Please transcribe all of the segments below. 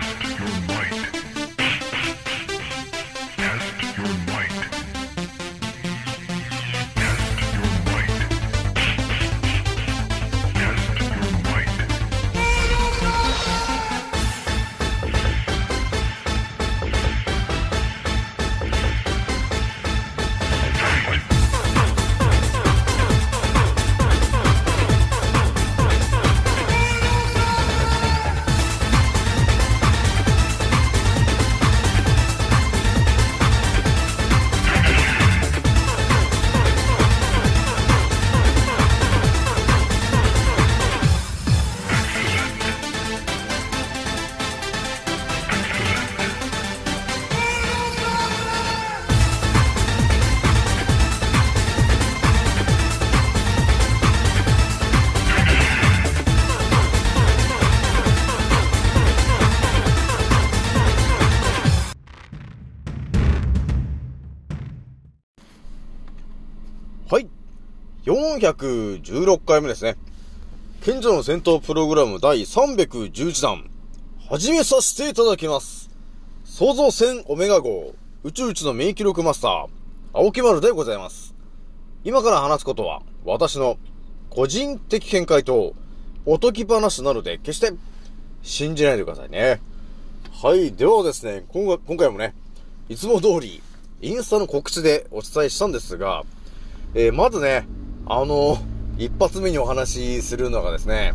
Test your might. はい。416回目ですね。賢者の戦闘プログラム第311弾、始めさせていただきます。創造船オメガ号、宇宙一の免疫力マスター、青木丸でございます。今から話すことは、私の個人的見解と、おとき話なので、決して、信じないでくださいね。はい。ではですね、今回もね、いつも通り、インスタの告知でお伝えしたんですが、えーまずね、あの一発目にお話しするのがですね、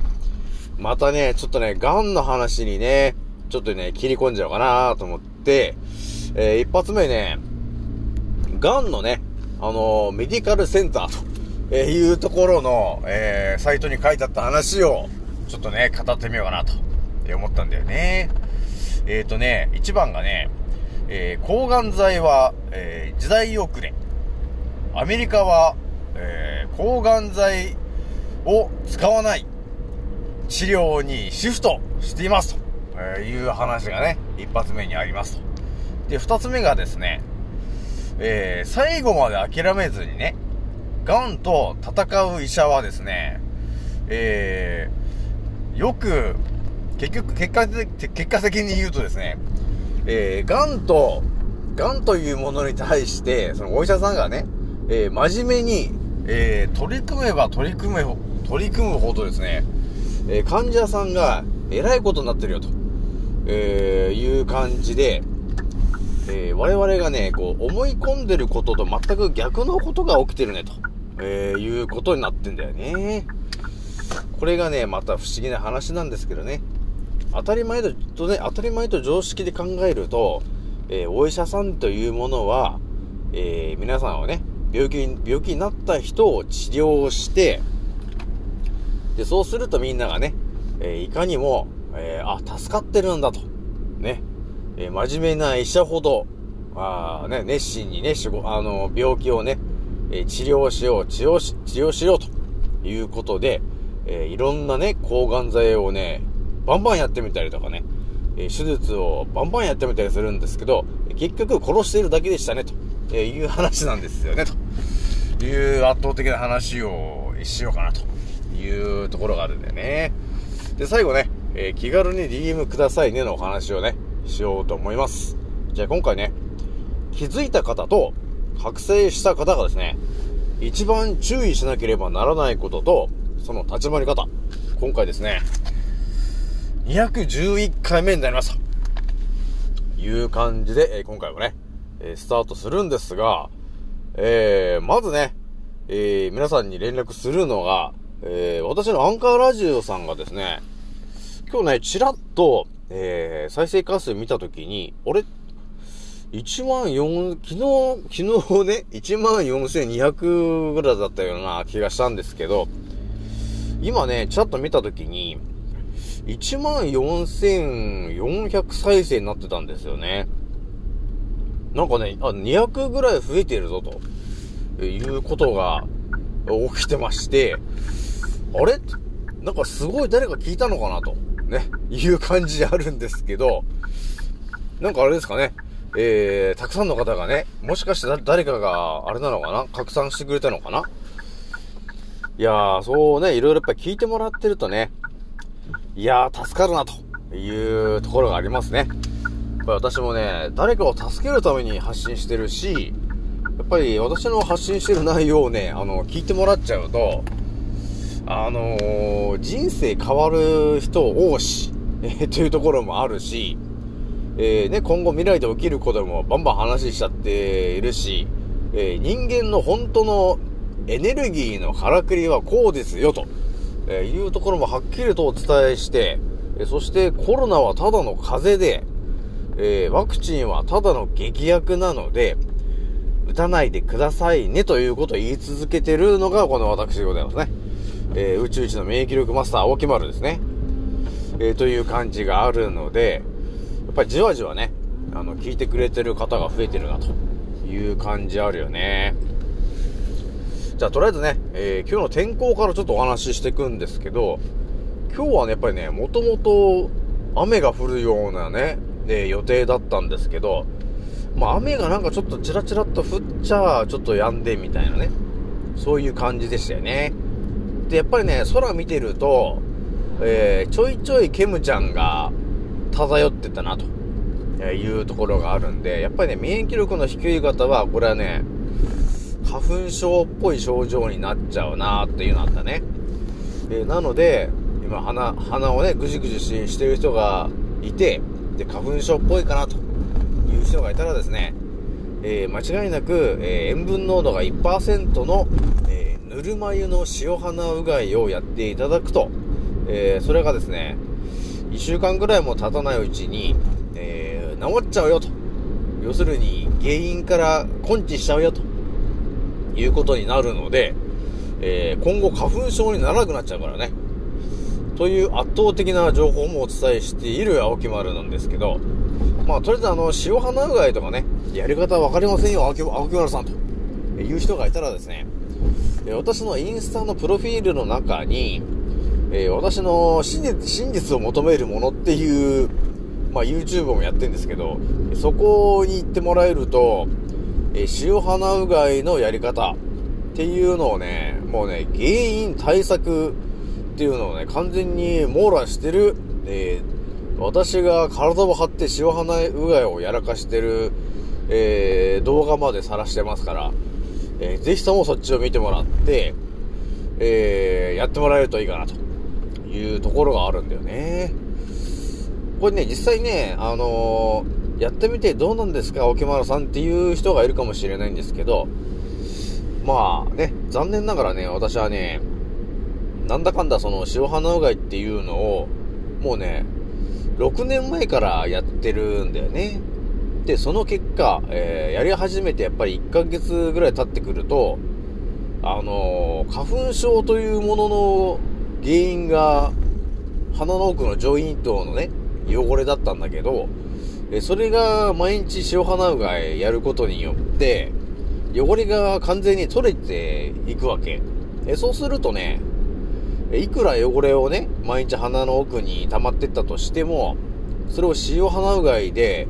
またね、ちょっとね、癌の話にね、ちょっとね、切り込んじゃおうかなと思って、えー一発目ね、癌のね、あのメディカルセンターと、いうところの、えーサイトに書いてあった話を、ちょっとね、語ってみようかなと、思ったんだよね。えっ、とね、一番がね、えー抗がん剤は、えー時代遅れ。アメリカは、えー抗がん剤を使わない治療にシフトしていますと、いう話がね、一発目にありますと。で、二つ目がですね、えー最後まで諦めずにね、癌と戦う医者はですね、えーよく、結局、結果的、結果的に言うとですね、えー、癌と、癌というものに対して、そのお医者さんがね、えー真面目に、えー取り組めば取り組め、取り組むほどですね、えー患者さんが偉いことになってるよと、えいう感じで、え我々がね、こう、思い込んでることと全く逆のことが起きてるね、と、えいうことになってんだよね。これがね、また不思議な話なんですけどね。当たり前とね、当たり前と常識で考えると、えーお医者さんというものは、えー皆さんはね、病気に、病気になった人を治療して、で、そうするとみんながね、えーいかにも、えーあ、助かってるんだと。ね。えー真面目な医者ほど、あね、熱心にね、仕事、あの、病気をね、え治療しよう、治療し、治療しようということで、えいろんなね、抗がん剤をね、バンバンやってみたりとかね、え手術をバンバンやってみたりするんですけど、結局殺しているだけでしたね、とえいう話なんですよね、という圧倒的な話をしようかな、というところがあるんだよね。で、最後ね、えー気軽に DM くださいねのお話をね、しようと思います。じゃあ今回ね、気づいた方と覚醒した方がですね、一番注意しなければならないことと、その立ち回り方。今回ですね、211回目になりますという感じで、えー今回もね、えスタートするんですが、えー、まずね、えー、皆さんに連絡するのが、えー、私のアンカーラジオさんがですね、今日ね、ちらっと、えー、再生回数見たときに、俺、1万4、昨日、昨日ね、1万4200ぐらいだったような気がしたんですけど、今ね、ちらっと見たときに、1万4400再生になってたんですよね。なんかね、あ、200ぐらい増えてるぞと、いうことが起きてまして、あれ？なんかすごい誰か聞いたのかなと、ね、いう感じであるんですけど、なんかあれですかね、えー、たくさんの方がね、もしかしてだ誰かが、あれなのかな？拡散してくれたのかな？いやー、そうね、いろいろやっぱ聞いてもらってるとね、いやー、助かるな、と。いうところがありますね。ぱり私もね、誰かを助けるために発信してるし、やっぱり私の発信してる内容をね、あの、聞いてもらっちゃうと、あのー人生変わる人を多し、えーというところもあるし、えーね、今後未来で起きることもバンバン話しちゃっているし、え人間の本当のエネルギーのからくりはこうですよと、えいうところもはっきりとお伝えして、えそしてコロナはただの風邪で、えーワクチンはただの劇薬なので、打たないでくださいねということを言い続けてるのがこの私でございますね。えー宇宙一の免疫力マスター青木丸ですね。えーという感じがあるので、やっぱりじわじわね、あの、聞いてくれてる方が増えてるなという感じあるよね。じゃあとりあえずね、えー今日の天候からちょっとお話ししていくんですけど、今日はね、やっぱりね、もともと雨が降るようなね、えー予定だったんですけど、まあ雨がなんかちょっとチラチラっと降っちゃ、ちょっと止んでみたいなね、そういう感じでしたよね。で、やっぱりね、空見てると、えーちょいちょいケムちゃんが漂ってたなというところがあるんで、やっぱりね、免疫力の低い方は、これはね、花粉症っぽい症状になっちゃうなっていうのあったね。えーなので、今鼻、鼻をね、ぐじぐじしてる人がいて、で、花粉症っぽいかなという人がいたらですね、えー間違いなく、えー塩分濃度が1%の、えーぬるま湯の塩鼻うがいをやっていただくと、えそれがですね、1週間ぐらいも経たないうちに、え治っちゃうよと。要するに、原因から根治しちゃうよと。いうことになるので、えー今後花粉症にならなくなっちゃうからね。という圧倒的な情報もお伝えしている青木丸なんですけど、まあ、とりあえずあの、塩鼻うがいとかね、やり方わかりませんよ、青木青木丸さんという人がいたらですね、え私のインスタのプロフィールの中に、えー私の真実真実を求めるものっていう、まあ、YouTube もやってるんですけど、そこに行ってもらえると、えー塩鼻うがいのやり方っていうのをね、もうね、原因対策っていうのをね、完全に網羅してる、えー私が体を張って塩鼻うがいをやらかしてる、えー動画まで晒してますから、えーぜひともそっちを見てもらって、えーやってもらえるといいかなというところがあるんだよね。これね、実際ね、あのーやってみてどうなんですか、沖丸さんっていう人がいるかもしれないんですけど、まあね、残念ながらね、私はね、なんだかんだその塩花うがいっていうのを、もうね、6年前からやってるんだよね。で、その結果、えーやり始めてやっぱり1ヶ月ぐらい経ってくると、あのー花粉症というものの原因が、鼻の奥の上咽頭のね、汚れだったんだけど、えそれが毎日塩鼻うがいやることによって、汚れが完全に取れていくわけ。えそうするとね、いくら汚れをね、毎日鼻の奥に溜まってったとしても、それを塩鼻うがいで、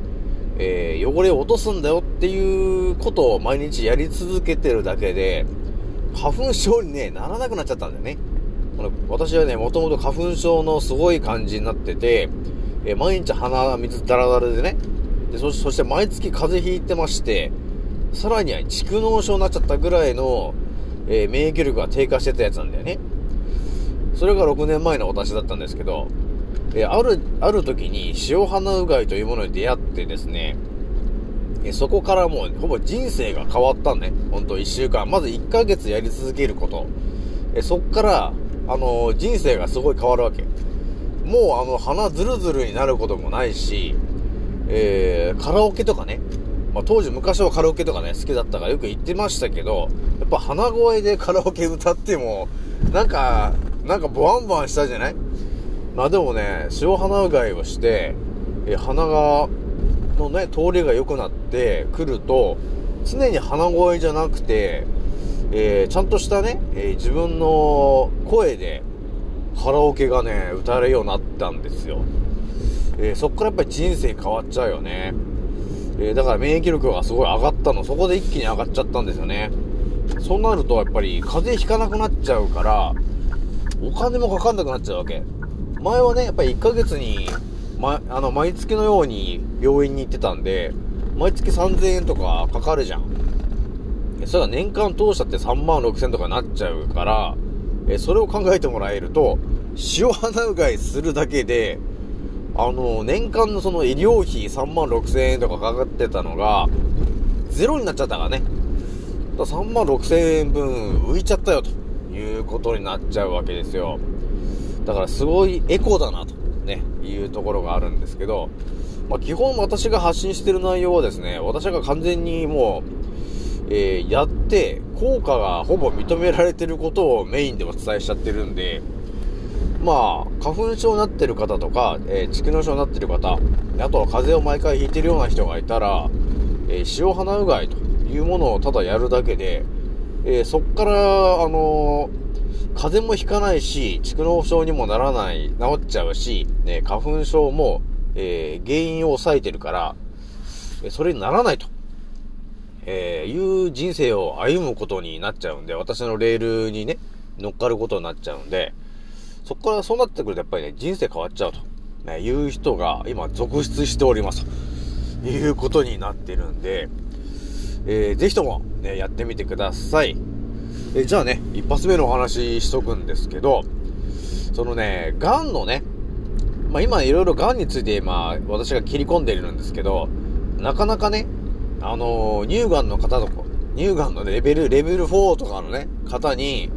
えー汚れを落とすんだよっていうことを毎日やり続けてるだけで、花粉症にね、ならなくなっちゃったんだよね。この私はね、もともと花粉症のすごい感じになってて、えー毎日鼻水ダラダラでね、でそして毎月風邪ひいてまして、さらには蓄膿症になっちゃったぐらいの、えー免疫力が低下してたやつなんだよね。それが6年前の私だったんですけど、えある、ある時に塩鼻うがいというものに出会ってですね、えそこからもうほぼ人生が変わったんね。ほんと1週間。まず1ヶ月やり続けること。えそっから、あのー人生がすごい変わるわけ。もうあの、鼻ズルズルになることもないし、えーカラオケとかね、まあ、当時昔はカラオケとかね、好きだったからよく行ってましたけど、やっぱ鼻声でカラオケ歌っても、なんか、なんかボワンボワンしたじゃない？まあでもね、塩鼻うがいをして、え鼻が、のね、通りが良くなってくると、常に鼻声じゃなくて、えーちゃんとしたね、えー自分の声でカラオケがね、歌えるようになったんですよ。えーそっからやっぱり人生変わっちゃうよね。えだから免疫力がすごい上がったの、そこで一気に上がっちゃったんですよね。そうなるとやっぱり風邪ひかなくなっちゃうから、お金もかかんなくなっちゃうわけ。前はね、やっぱり1ヶ月に、ま、あの、毎月のように病院に行ってたんで、毎月3000円とかかかるじゃん。えそれが年間通したって3万6000とかになっちゃうから、えそれを考えてもらえると、塩鼻うがいするだけで、あの、年間のその医療費3万6000円とかかかってたのが、ゼロになっちゃったからね。だから3万6000円分浮いちゃったよということになっちゃうわけですよ。だからすごいエコだなとね、いうところがあるんですけど、まあ基本私が発信してる内容はですね、私が完全にもう、えーやって効果がほぼ認められてることをメインでお伝えしちゃってるんで、まあ、花粉症になってる方とか、えー蓄膿症になってる方、あとは風邪を毎回ひいてるような人がいたら、えー塩鼻うがいというものをただやるだけで、えーそっから、あのー風邪もひかないし、蓄膿症にもならない、治っちゃうし、ね、花粉症も、えー原因を抑えてるから、それにならないと。えーいう人生を歩むことになっちゃうんで、私のレールにね、乗っかることになっちゃうんで、そこからそうなってくるとやっぱりね、人生変わっちゃうと、ね、いう人が今続出しておりますということになってるんで、えーぜひともね、やってみてください。えじゃあね、一発目のお話ししとくんですけど、そのね、癌のね、まあ今いろいろ癌について今私が切り込んでいるんですけど、なかなかね、あのー乳がんの方とか、乳がんのレベル、レベル4とかのね、方に、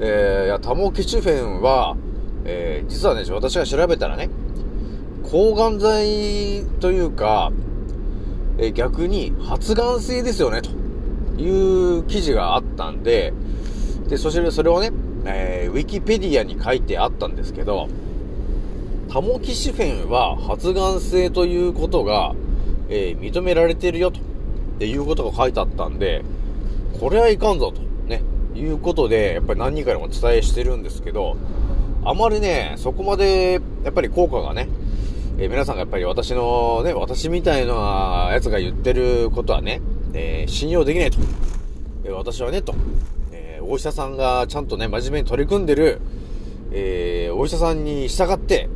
えー、いや、タモキシフェンは、えー実はね、私が調べたらね、抗がん剤というか、え逆に発がん性ですよね、という記事があったんで、で、そしてそれをね、えーウィキペディアに書いてあったんですけど、タモキシフェンは発がん性ということが、えー認められてるよと、っていうことが書いてあったんで、これはいかんぞと、ね、いうことで、やっぱり何人かにもお伝えしてるんですけど、あまりね、そこまで、やっぱり効果がね、えー皆さんがやっぱり私のね、私みたいなやつが言ってることはね、えー信用できないと。え私はね、と、えお医者さんがちゃんとね、真面目に取り組んでる、えお医者さんに従って、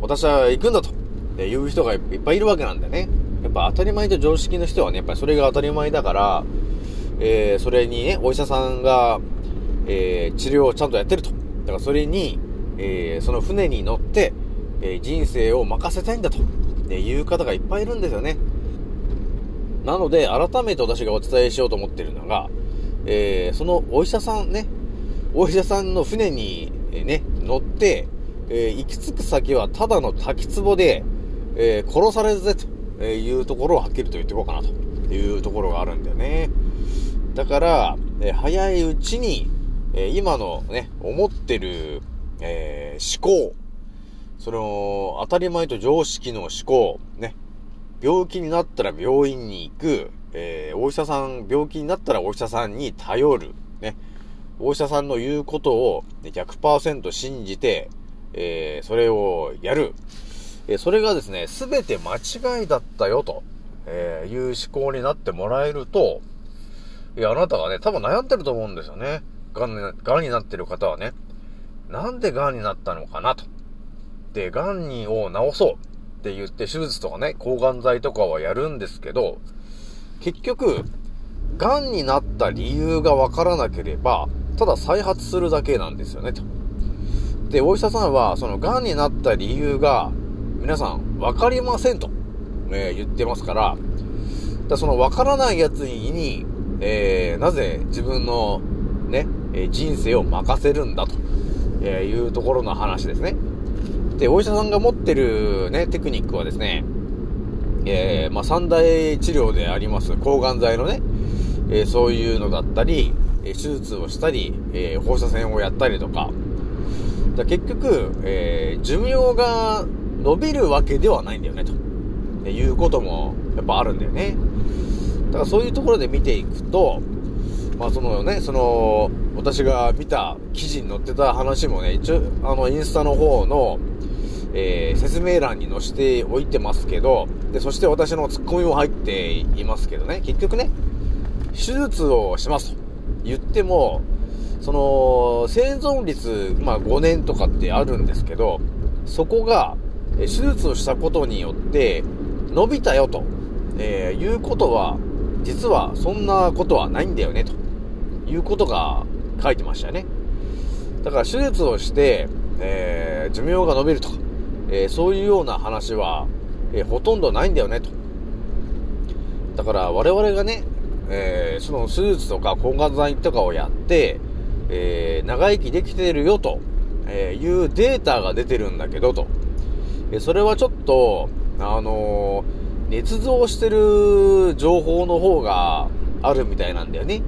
私は行くんだと、えいう人がいっぱいいるわけなんだよね。やっぱ当たり前と常識の人はね、やっぱりそれが当たり前だから、えーそれにね、お医者さんが、えー治療をちゃんとやってると。だからそれに、えーその船に乗って、え人生を任せたいんだと、えいう方がいっぱいいるんですよね。なので、改めて私がお伝えしようと思っているのが、えーそのお医者さんね、お医者さんの船に、えね、乗って、えー行き着く先はただの滝壺で、えー殺されるぜというところをはっきりと言っておこうかなというところがあるんだよね。だから、え早いうちに、え今のね、思ってる、え思考、その、当たり前と常識の思考、ね、病気になったら病院に行く、えーお医者さん、病気になったらお医者さんに頼る、ね、お医者さんの言うことを100%信じて、えーそれをやる。えーそれがですね、すべて間違いだったよ、と、えーいう思考になってもらえると、いや、あなたがね、多分悩んでると思うんですよね。癌に癌になってる方はね。なんで癌になったのかなと。で、癌にを治そうって言って手術とかね、抗がん剤とかはやるんですけど、結局、癌になった理由がわからなければ、ただ再発するだけなんですよね、と。で、お医者さんは、その癌になった理由が、皆さん、わかりませんと、えー言ってますから、だそのわからないやつに、えーなぜ自分のね、え人生を任せるんだと、えいうところの話ですね。で、お医者さんが持ってるね、テクニックはですね、えーまあ、三大治療であります抗がん剤のね、えーそういうのだったり、え手術をしたり、えー放射線をやったりとか、だ結局、えー寿命が伸びるわけではないんだよね、ということもやっぱあるんだよね。だからそういうところで見ていくと、まあそのね、その、私が見た記事に載ってた話もね、一応、あの、インスタの方の、えー説明欄に載せておいてますけど、で、そして私のツッコミも入っていますけどね、結局ね、手術をしますと。言っても、その、生存率、まあ5年とかってあるんですけど、そこが手術をしたことによって、伸びたよと、えーいうことは、実はそんなことはないんだよね、と。いうことが書いてましたね。だから手術をして、えー寿命が伸びるとか、えーそういうような話は、えーほとんどないんだよね、と。だから我々がね、えその手術とか抗がん剤とかをやって、え長生きできてるよと、えいうデータが出てるんだけどと。えそれはちょっと、あの捏造してる情報の方があるみたいなんだよね。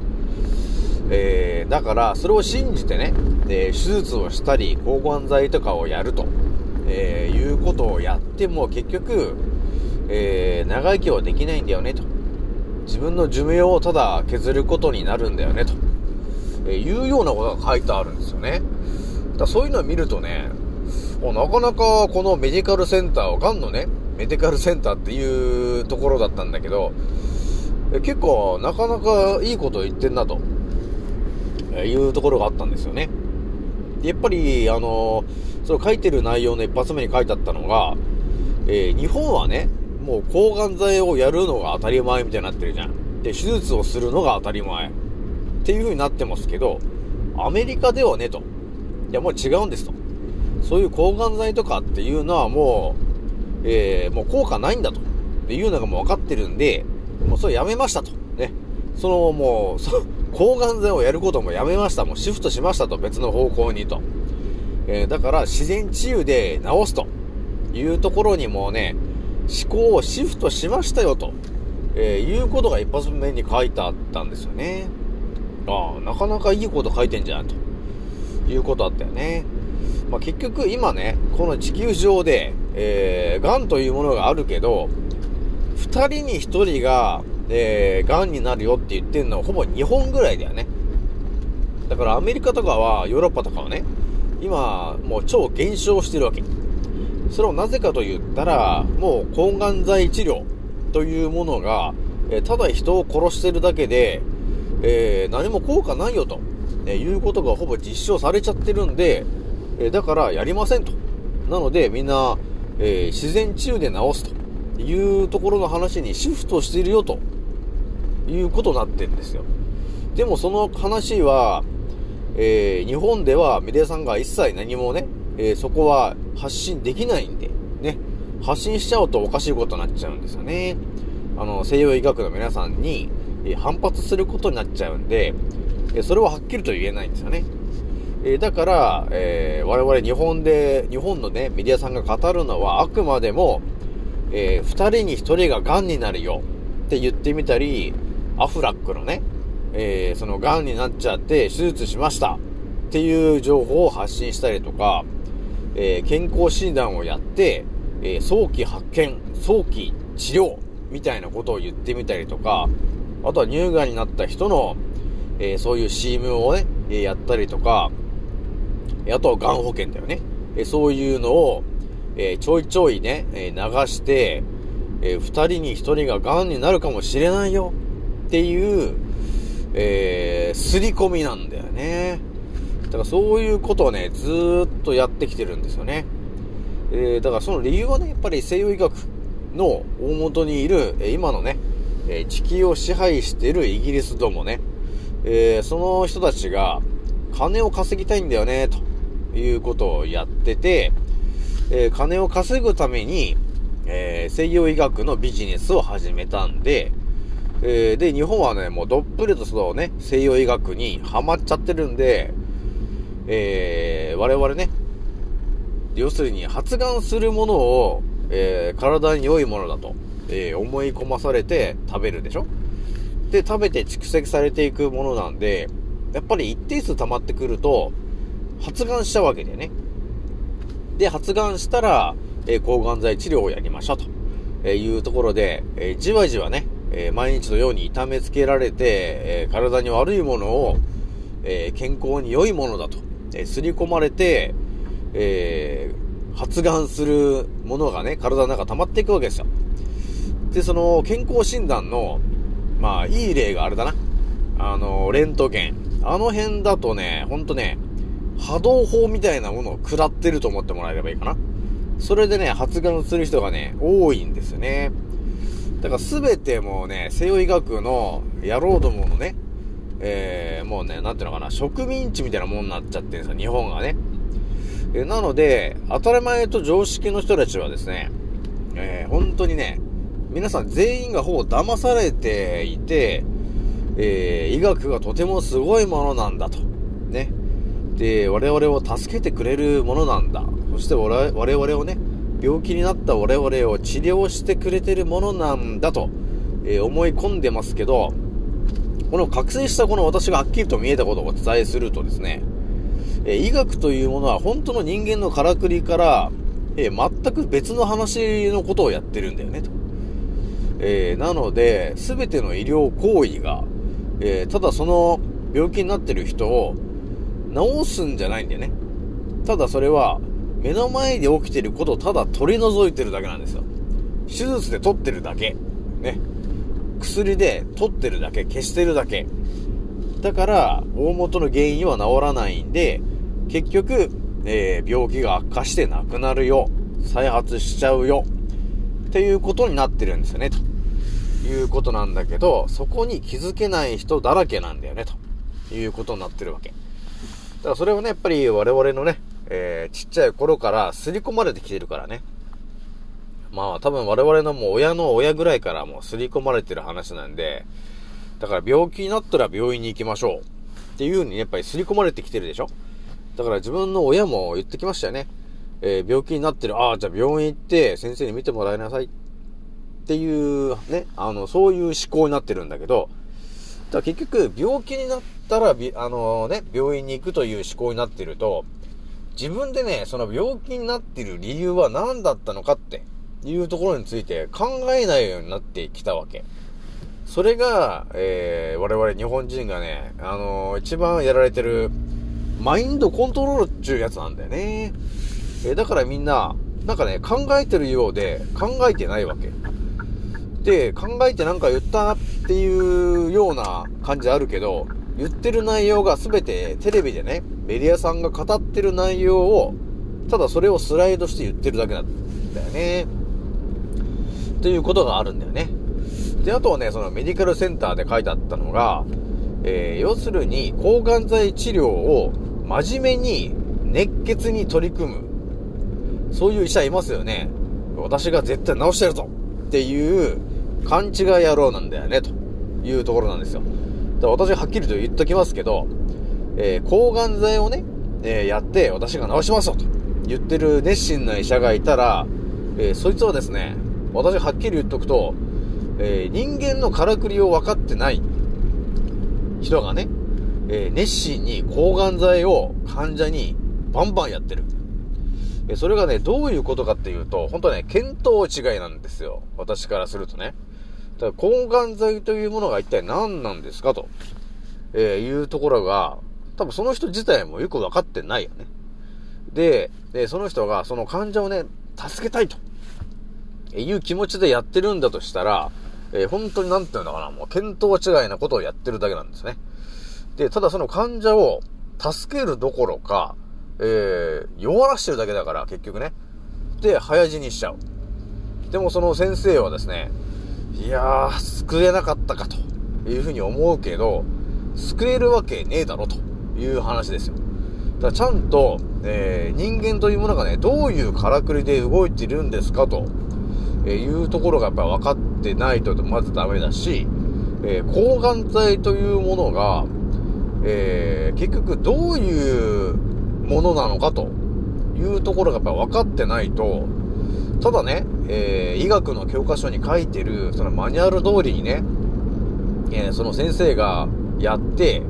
えーだから、それを信じてね、で手術をしたり、抗がん剤とかをやると、えいうことをやっても結局、え長生きはできないんだよねと。自分の寿命をただ削ることになるんだよねと、えいうようなことが書いてあるんですよね。だそういうのを見るとね、なかなかこのメディカルセンターを、がんのね、メディカルセンターっていうところだったんだけど、結構なかなかいいこと言ってんなと、いうところがあったんですよね。でやっぱり、あのその書いてる内容の一発目に書いてあったのが、えー日本はね、もう抗がん剤をやるのが当たり前みたいになってるじゃん。で、手術をするのが当たり前。っていう風になってますけど、アメリカではねと。いや、もう違うんですと。そういう抗がん剤とかっていうのはもう、えーもう効果ないんだと。っていうのがもう分かってるんで、もうそれやめましたと。ね。そのもう、抗がん剤をやることもやめました。もうシフトしましたと。別の方向にと。えーだから自然治癒で治すというところにもうね、思考をシフトしましたよと、えーいうことが一発目に書いてあったんですよね。ああ、なかなかいいこと書いてんじゃんということあったよね。まあ、結局今ね、この地球上で、えー、癌というものがあるけど、二人に一人が、えー、癌になるよって言ってるのはほぼ日本ぐらいだよね。だからアメリカとかは、ヨーロッパとかはね、今、もう超減少してるわけ。それをなぜかと言ったら、もう抗がん剤治療というものが、えただ人を殺してるだけで、えー何も効果ないよと、えいうことがほぼ実証されちゃってるんで、えだからやりませんと。なのでみんな、えー自然治癒で治すというところの話にシフトしているよということになってんですよ。でもその話は、えー日本ではメディアさんが一切何もね、えーそこは発信できないんで、ね、発信しちゃうとおかしいことになっちゃうんですよね。あの、西洋医学の皆さんに、えー反発することになっちゃうんで、えーそれははっきりと言えないんですよね。えーだから、えー我々日本で、日本のね、メディアさんが語るのはあくまでも、えー二人に一人が癌になるよって言ってみたり、アフラックのね、えーその癌になっちゃって手術しましたっていう情報を発信したりとか、えー健康診断をやって、えー早期発見、早期治療みたいなことを言ってみたりとか、あとは乳がんになった人の、えーそういう CM をね、えやったりとか、あとはがん保険だよね。えそういうのを、えちょいちょいね、え流して、えー二人に一人ががんになるかもしれないよっていう、えー、すり込みなんだよね。だからそういうことをね、ずっとやってきてるんですよね。えーだからその理由はね、やっぱり西洋医学の大元にいる、え今のね、え地球を支配しているイギリスどもね、えーその人たちが金を稼ぎたいんだよね、ということをやってて、えー金を稼ぐために、えー西洋医学のビジネスを始めたんで、えーで、日本はね、もうどっぷりとそのね、西洋医学にハマっちゃってるんで、えー我々ね、要するに発がんするものを、えー体に良いものだと、えー思い込まされて食べるでしょ？で、食べて蓄積されていくものなんで、やっぱり一定数溜まってくると、発がんしちゃうわけだよね。で、発がんしたら、えー抗がん剤治療をやりましょうと、えいうところで、えじわじわね、えー毎日のように痛めつけられて、えー体に悪いものを、えー健康に良いものだと、えー刷り込まれて、えー発がんするものがね、体の中溜まっていくわけですよ。で、その健康診断の、まあ、いい例があれだな。あの、レントゲン。あの辺だとね、ほんとね、波動砲みたいなものを食らってると思ってもらえればいいかな。それでね、発がんする人がね、多いんですよね。だから全てもうね、西洋医学の野郎どものね、えー、もうね、なんていうのかな、植民地みたいなもんになっちゃってるんですよ、日本がね。えなので、当たり前と常識の人たちはですね、えー、本当にね、皆さん全員がほぼ騙されていて、えー、医学がとてもすごいものなんだと。ね。で、我々を助けてくれるものなんだ。そして我々をね、病気になった我々を治療してくれてるものなんだと、えー、思い込んでますけど、この覚醒したこの私がはっきりと見えたことをお伝えするとですね、えー、医学というものは本当の人間のからくりから、えー、全く別の話のことをやってるんだよね、と。えなので、すべての医療行為が、えただその病気になってる人を治すんじゃないんだよね。ただそれは、目の前で起きてることをただ取り除いてるだけなんですよ。手術で取ってるだけ。ね。薬で取ってるだけ、消してるだけ。だから、大元の原因は治らないんで、結局、えー、病気が悪化して亡くなるよ。再発しちゃうよ。っていうことになってるんですよね、ということなんだけど、そこに気づけない人だらけなんだよね、ということになってるわけ。だからそれはね、やっぱり我々のね、えー、ちっちゃい頃から刷り込まれてきてるからね。まあ多分我々のもう親の親ぐらいからもう刷り込まれてる話なんで、だから病気になったら病院に行きましょう。っていう風にやっぱり刷り込まれてきてるでしょ？だから自分の親も言ってきましたよね。えー、病気になってる。ああ、じゃあ病院行って先生に見てもらいなさい。っていうね、あの、そういう思考になってるんだけど、だから結局病気になったら、あのね、病院に行くという思考になってると、自分でね、その病気になってる理由は何だったのかっていうところについて考えないようになってきたわけ。それが、えー、我々日本人がね、あのー、一番やられてる、マインドコントロールっていうやつなんだよね。えー、だからみんな、なんかね、考えてるようで、考えてないわけ。で、考えてなんか言ったっていうような感じあるけど、言ってる内容が全てテレビでね、メディアさんが語ってる内容を、ただそれをスライドして言ってるだけなんだよね。っていうことがあるんだよね。で、あとはね、そのメディカルセンターで書いてあったのが、えー、要するに抗がん剤治療を真面目に熱血に取り組む。そういう医者いますよね。私が絶対治してるぞっていう勘違い野郎なんだよね、というところなんですよ。だ私はっきりと言っときますけど、えー、抗がん剤をね、えー、やって私が治しますよと言ってる熱心な医者がいたら、えー、そいつはですね、私はっきり言っとくと、え人間のからくりを分かってない人がね、え熱心に抗がん剤を患者にバンバンやってる。えそれがね、どういうことかっていうと、本当はね、見当違いなんですよ。私からするとね。だ抗がん剤というものが一体何なんですかと、えいうところが、多分その人自体もよく分かってないよね。で、で、その人がその患者をね、助けたいと、いう気持ちでやってるんだとしたら、えー、本当になんていうのかな、もう見当違いなことをやってるだけなんですね。で、ただその患者を助けるどころか、えー、弱らしてるだけだから、結局ね。で、早死にしちゃう。でもその先生はですね、いやー、救えなかったかというふうに思うけど、救えるわけねえだろという話ですよ。だからちゃんと、えー、人間というものがね、どういうからくりで動いてるんですかと、えいうところがやっぱ分かってないとまずダメだし、えー、抗がん剤というものが、えー、結局どういうものなのかというところがやっぱ分かってないと、ただね、えー、医学の教科書に書いてる、そのマニュアル通りにね、えー、その先生がやって、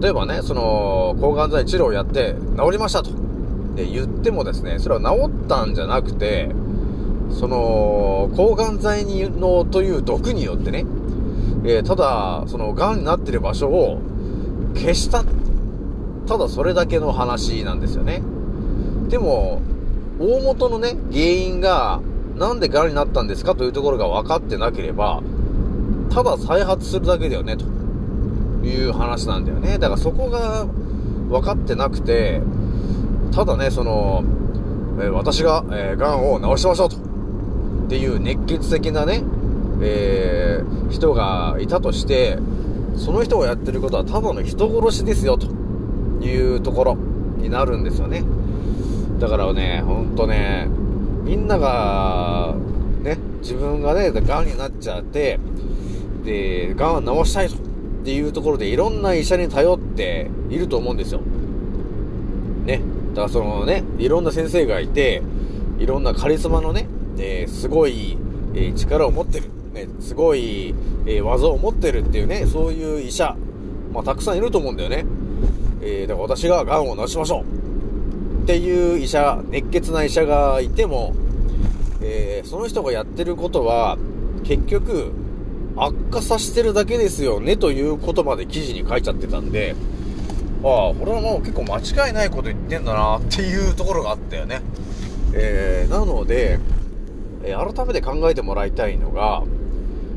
例えばね、その、抗がん剤治療をやって、治りましたと。で、言ってもですね、それは治ったんじゃなくて、その、抗がん剤にの、という毒によってね、えー、ただ、その、癌になってる場所を消した。ただそれだけの話なんですよね。でも、大元のね、原因が、なんで癌になったんですかというところが分かってなければ、ただ再発するだけだよね、という話なんだよね。だからそこが分かってなくて、ただね、その、え私が、えー、癌を治しましょうと。っていう熱血的なね、えー人がいたとして、その人がやってることはただの人殺しですよ、というところになるんですよね。だからね、ほんとね、みんなが、ね、自分がね、癌になっちゃって、で、癌を治したいと。っていうところでいろんな医者に頼っていると思うんですよ。ね。だからそのね、いろんな先生がいて、いろんなカリスマのね、えーすごい、えー力を持ってる、ね、すごい、えー技を持ってるっていうね、そういう医者、まあ、たくさんいると思うんだよね。えだから私が癌を治しましょうっていう医者、熱血な医者がいても、えーその人がやってることは、結局、悪化させてるだけですよね、ということまで記事に書いちゃってたんで、ああ、これはもう結構間違いないこと言ってんだな、っていうところがあったよね。えーなので、えー改めて考えてもらいたいのが、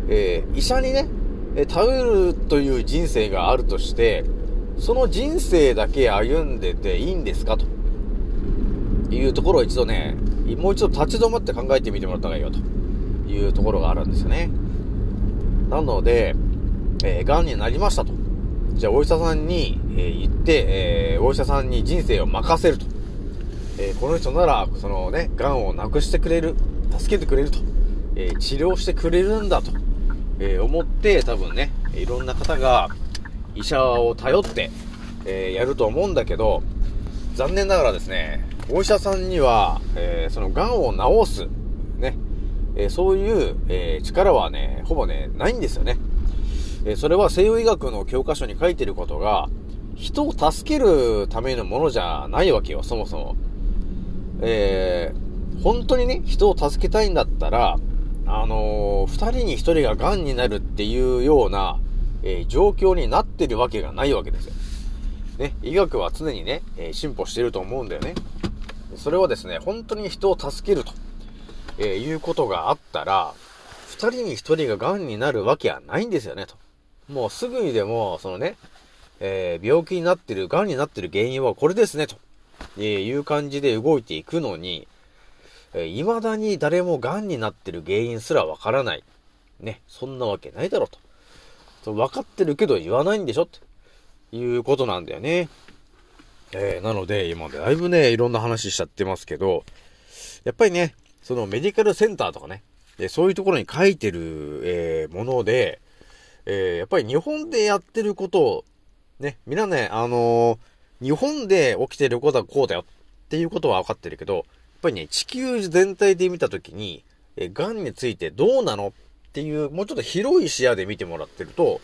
えー医者にね、え頼るという人生があるとして、その人生だけ歩んでていいんですかというところを一度ね、もう一度立ち止まって考えてみてもらった方がいいよというところがあるんですよね。なので、えー、癌になりましたと。じゃあお医者さんに、えー言って、えーお医者さんに人生を任せると。えーこの人なら、そのね、癌をなくしてくれる、助けてくれると。えー治療してくれるんだと、えー思って、多分ね、いろんな方が医者を頼って、えーやると思うんだけど、残念ながらですね、お医者さんには、えーその癌を治す、ね、えーそういう、えー力はね、ほぼね、ないんですよね。えそれは西洋医学の教科書に書いてることが、人を助けるためのものじゃないわけよ、そもそも。えー本当にね、人を助けたいんだったら、あのー二人に一人が癌になるっていうような、えー状況になってるわけがないわけですよ。ね、医学は常にね、えー進歩してると思うんだよね。それはですね、本当に人を助けると、えーいうことがあったら、二人に一人が癌になるわけはないんですよね、と。もうすぐにでも、そのね、えー病気になってる、癌になってる原因はこれですね、と、えいう感じで動いていくのに、えー未だに誰も癌になってる原因すらわからない。ね、そんなわけないだろうと。分かってるけど言わないんでしょっていうことなんだよね。えーなので、今だいぶね、いろんな話しちゃってますけど、やっぱりね、そのメディカルセンターとかね、えそういうところに書いてる、えーもので、えーやっぱり日本でやってることを、ね、みんなね、あのー日本で起きてることはこうだよっていうことは分かってるけど、やっぱりね、地球全体で見たときに、えー、癌についてどうなのっていう、もうちょっと広い視野で見てもらってると、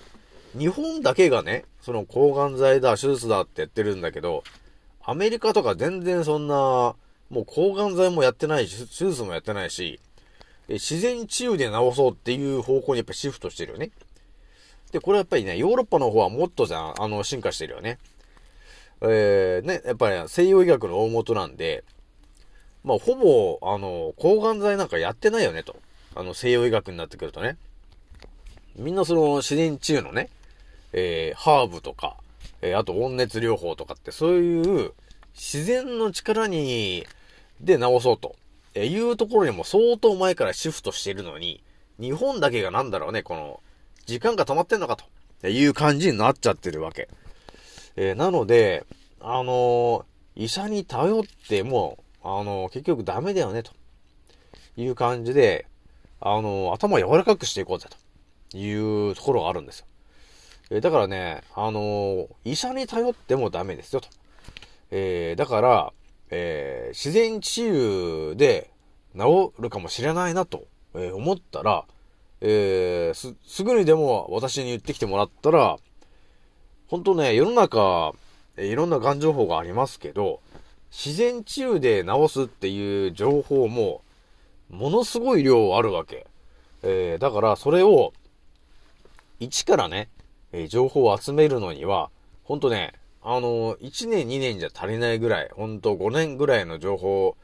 日本だけがね、その抗がん剤だ、手術だってやってるんだけど、アメリカとか全然そんな、もう抗がん剤もやってないし、手術もやってないし、自然治癒で治そうっていう方向にやっぱシフトしてるよね。で、これはやっぱりね、ヨーロッパの方はもっとじゃん、あの、進化してるよね。えー、ね、やっぱり西洋医学の大元なんで、まあ、ほぼ、あの、抗がん剤なんかやってないよね、と。あの、西洋医学になってくるとね。みんなその、自然治癒のね、えー、ハーブとか、えーあと温熱療法とかって、そういう、自然の力に、で治そうと、えーいうところにも相当前からシフトしているのに、日本だけがなんだろうね、この、時間が止まってんのかと、いう感じになっちゃってるわけ。えーなので、あのー医者に頼っても、あのー結局ダメだよね、という感じで、あの頭柔らかくしていこうぜ、というところがあるんですよ。えだからね、あの医者に頼ってもダメですよ、と。えーだから、えー自然治癒で治るかもしれないなと、えー思ったら、えーす、すぐにでも私に言ってきてもらったら、本当ね、世の中、えいろんながん情報がありますけど、自然治癒で治すっていう情報も、ものすごい量あるわけ。えーだからそれを、一からね、えー情報を集めるのには、ほんとね、あのー、1年2年じゃ足りないぐらい、ほんと5年ぐらいの情報、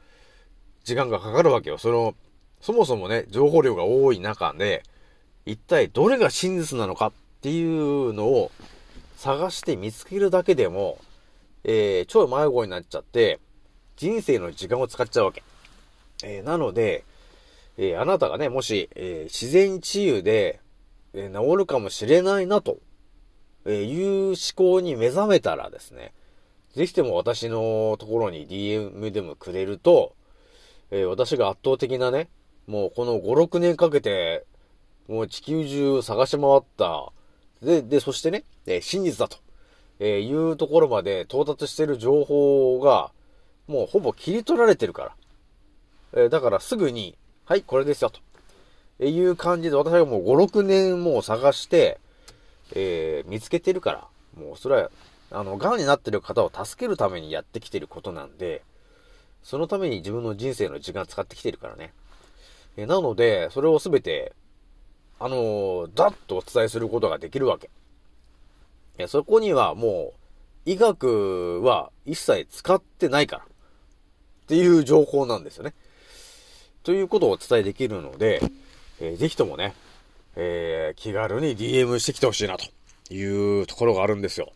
時間がかかるわけよ。その、そもそもね、情報量が多い中で、一体どれが真実なのかっていうのを探して見つけるだけでも、えー、超迷子になっちゃって、人生の時間を使っちゃうわけ。えーなので、えーあなたがね、もし、えー自然治癒で、えー治るかもしれないなと、えーいう思考に目覚めたらですね、ぜひとも私のところに DM でもくれると、えー私が圧倒的なね、もうこの5、6年かけて、もう地球中探し回った、で、で、そしてね、えー真実だと、えーいうところまで到達してる情報が、もうほぼ切り取られてるから。えーだからすぐに、はい、これですよ、と。えーいう感じで私がもう5、6年もう探して、えー見つけてるから、もうそれは、あの、癌になってる方を助けるためにやってきてることなんで、そのために自分の人生の時間使ってきてるからね。えーなので、それをすべて、あのー、だっとお伝えすることができるわけ。えーそこにはもう、医学は一切使ってないから。っていう情報なんですよね。ということをお伝えできるので、えーぜひともね、えー気軽に DM してきてほしいなというところがあるんですよ。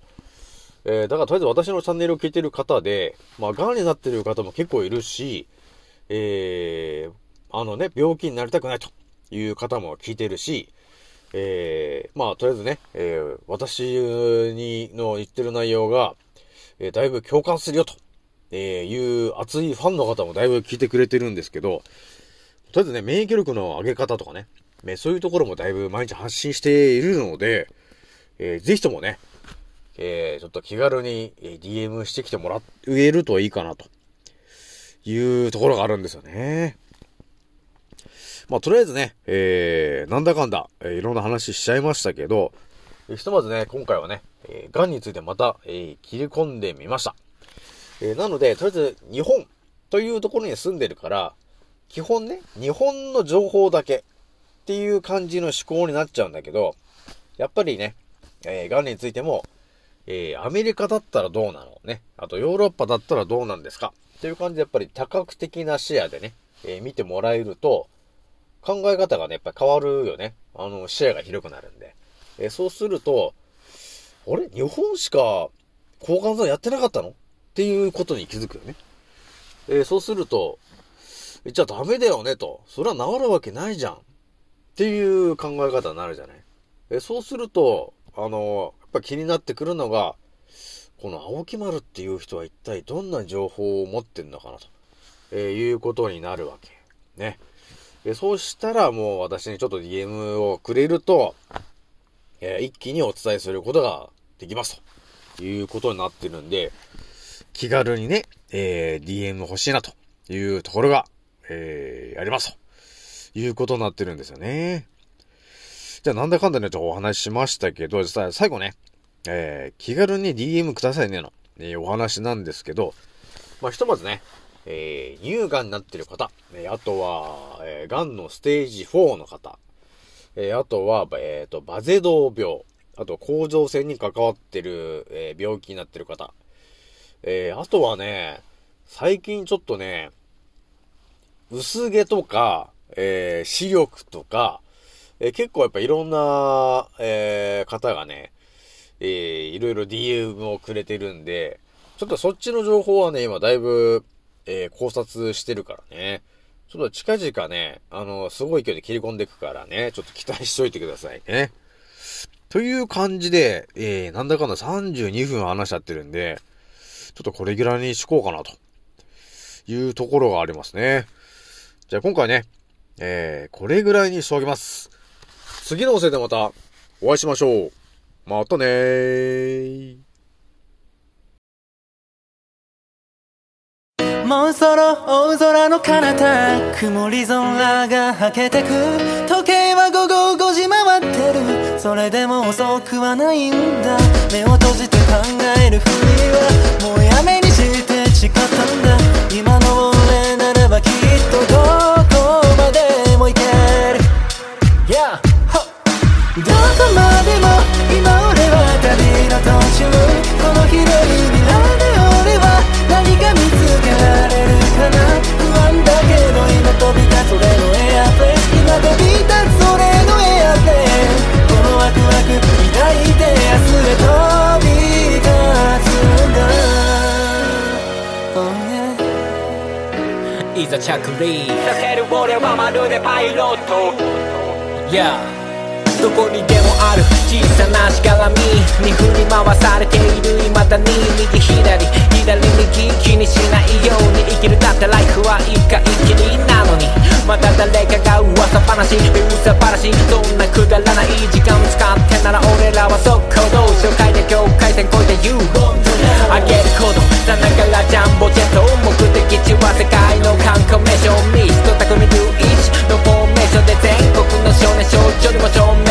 えーだからとりあえず私のチャンネルを聞いてる方で、まあ、癌になってる方も結構いるし、えーあのね、病気になりたくないという方も聞いてるし、えーまあ、とりあえずね、えー私にの言ってる内容が、えーだいぶ共感するよと、えーいう熱いファンの方もだいぶ聞いてくれてるんですけど、とりあえずね、免疫力の上げ方とかね、ねそういうところもだいぶ毎日発信しているので、えーぜひともね、えーちょっと気軽に DM してきてもらえるといいかなというところがあるんですよね。まあ、とりあえずね、えー、なんだかんだ、えーいろんな話しちゃいましたけど、ひとまずね、今回はね、えー、癌についてまた、えー切り込んでみました。えーなので、とりあえず、日本というところに住んでるから、基本ね、日本の情報だけっていう感じの思考になっちゃうんだけど、やっぱりね、えー、癌についても、えーアメリカだったらどうなのね？あとヨーロッパだったらどうなんですか？っていう感じでやっぱり多角的な視野でね、えー見てもらえると、考え方がね、やっぱり変わるよね。あの、視野が広くなるんで。えそうすると、あれ？日本しか抗がん剤やってなかったの？っていうことに気づくよね。えそうすると、えじゃあダメだよねと。それは治るわけないじゃん。っていう考え方になるじゃない？えそうすると、あの、やっぱ気になってくるのが、この青木丸っていう人は一体どんな情報を持ってんのかなと、えーいうことになるわけ。ね。えそうしたらもう私にちょっと DM をくれると、えー一気にお伝えすることができますということになってるんで、気軽にね、えー DM 欲しいなというところが、えー、やりますということになってるんですよね。じゃあなんだかんだね、ちょっとお話ししましたけど、さ最後ね、えー気軽に DM くださいねの、えーお話なんですけど、まあ、ひとまずね、えー乳がんになってる方、えーあとは、えー、がんのステージ4の方、えーあとは、えっ、と、バゼドウ病、あと、甲状腺に関わってる、えー病気になってる方、えーあとはね、最近ちょっとね、薄毛とか、えー視力とか、えー結構やっぱいろんな、えー方がね、えーいろいろ DM をくれてるんで、ちょっとそっちの情報はね、今だいぶ、えー考察してるからね。ちょっと近々ね、あの、すごい勢いで切り込んでいくからね、ちょっと期待しといてくださいね。という感じで、えー、なんだかんだ32分話しちゃってるんで、ちょっとこれぐらいにしこうかなというところがありますね。じゃあ今回ね、えー、これぐらいにしておきます。次のおせでまたお会いしましょう。またねー。もうそろ大空の彼方曇り空がはけてく時計は午後5時回ってるそれでも遅くはないんだ目を閉じて考えるふりはもうやめにして誓ったんだ今のこまでも今俺は旅の途中この広い未来で俺は何か見つけられるかな不安だけど今飛び立つ俺のエアフェイ今飛び立つ俺のエアフェイこのワクワク抱いて明日へ飛び立つんだ、oh yeah、いざ着陸させる俺はまるでパイロット。Yeah. どこにでもある。小さなしがらみに振り回されている。未だに右左左右気にしないように生きる。だってライフは一回きりなのに。また誰かが噂話。噂話。そんなくだらない時間使ってなら俺らは速攻動紹介で境界線越えて言う。あげること。さながらジャンボジェット目的地は世界の観光名所。ミスト匠龍一。のフォーメーションで全国の少年。少女にも証明